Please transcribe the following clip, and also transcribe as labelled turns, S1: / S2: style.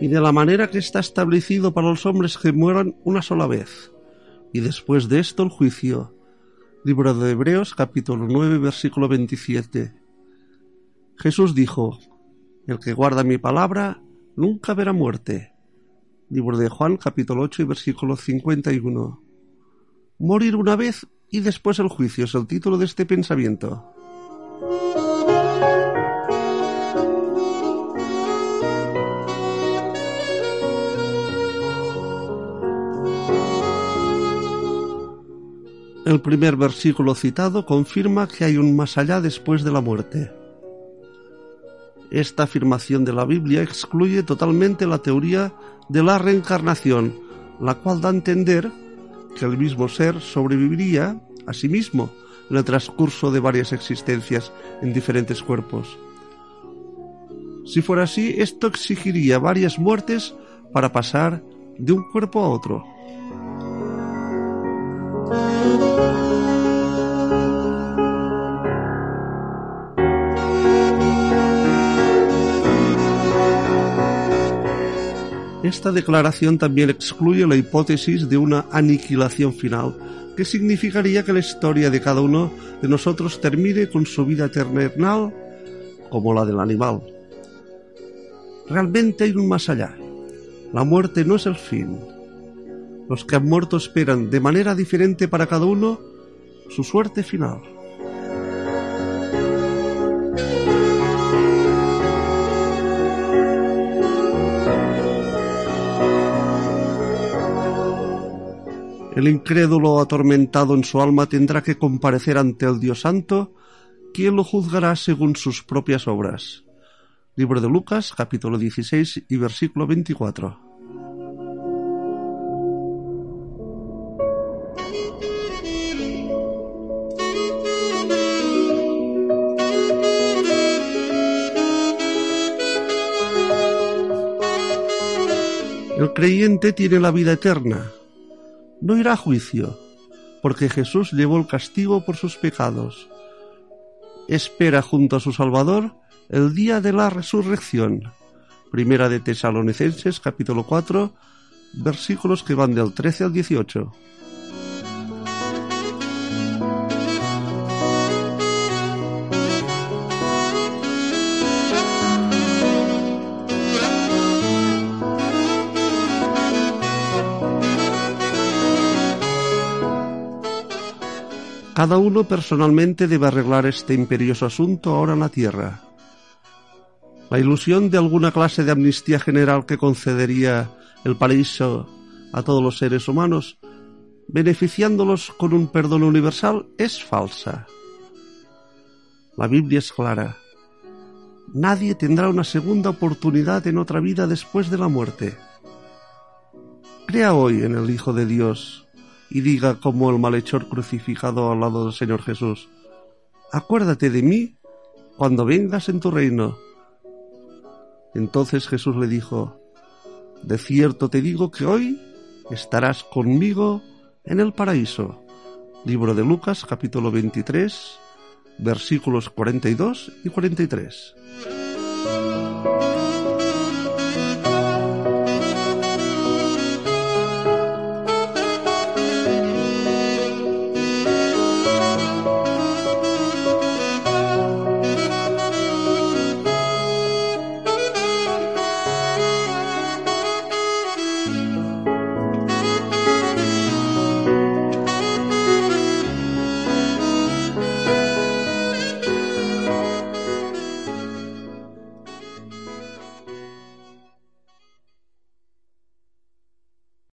S1: y de la manera que está establecido para los hombres que mueran una sola vez, y después de esto el juicio. Libro de Hebreos capítulo 9 versículo 27. Jesús dijo, El que guarda mi palabra nunca verá muerte. Libro de Juan capítulo 8 y versículo 51. Morir una vez y después el juicio es el título de este pensamiento. El primer versículo citado confirma que hay un más allá después de la muerte. Esta afirmación de la Biblia excluye totalmente la teoría de la reencarnación, la cual da a entender que el mismo ser sobreviviría a sí mismo en el transcurso de varias existencias en diferentes cuerpos. Si fuera así, esto exigiría varias muertes para pasar de un cuerpo a otro. Esta declaración también excluye la hipótesis de una aniquilación final, que significaría que la historia de cada uno de nosotros termine con su vida eternal como la del animal. Realmente hay un más allá. La muerte no es el fin. Los que han muerto esperan de manera diferente para cada uno su suerte final. El incrédulo atormentado en su alma tendrá que comparecer ante el Dios Santo, quien lo juzgará según sus propias obras. Libro de Lucas, capítulo 16 y versículo 24. El creyente tiene la vida eterna, no irá a juicio, porque Jesús llevó el castigo por sus pecados. Espera junto a su Salvador el día de la resurrección. Primera de Tesalonicenses capítulo 4 versículos que van del 13 al 18. Cada uno personalmente debe arreglar este imperioso asunto ahora en la tierra. La ilusión de alguna clase de amnistía general que concedería el paraíso a todos los seres humanos, beneficiándolos con un perdón universal, es falsa. La Biblia es clara. Nadie tendrá una segunda oportunidad en otra vida después de la muerte. Crea hoy en el Hijo de Dios y diga como el malhechor crucificado al lado del Señor Jesús, acuérdate de mí cuando vengas en tu reino. Entonces Jesús le dijo, de cierto te digo que hoy estarás conmigo en el paraíso. Libro de Lucas capítulo 23 versículos 42 y 43.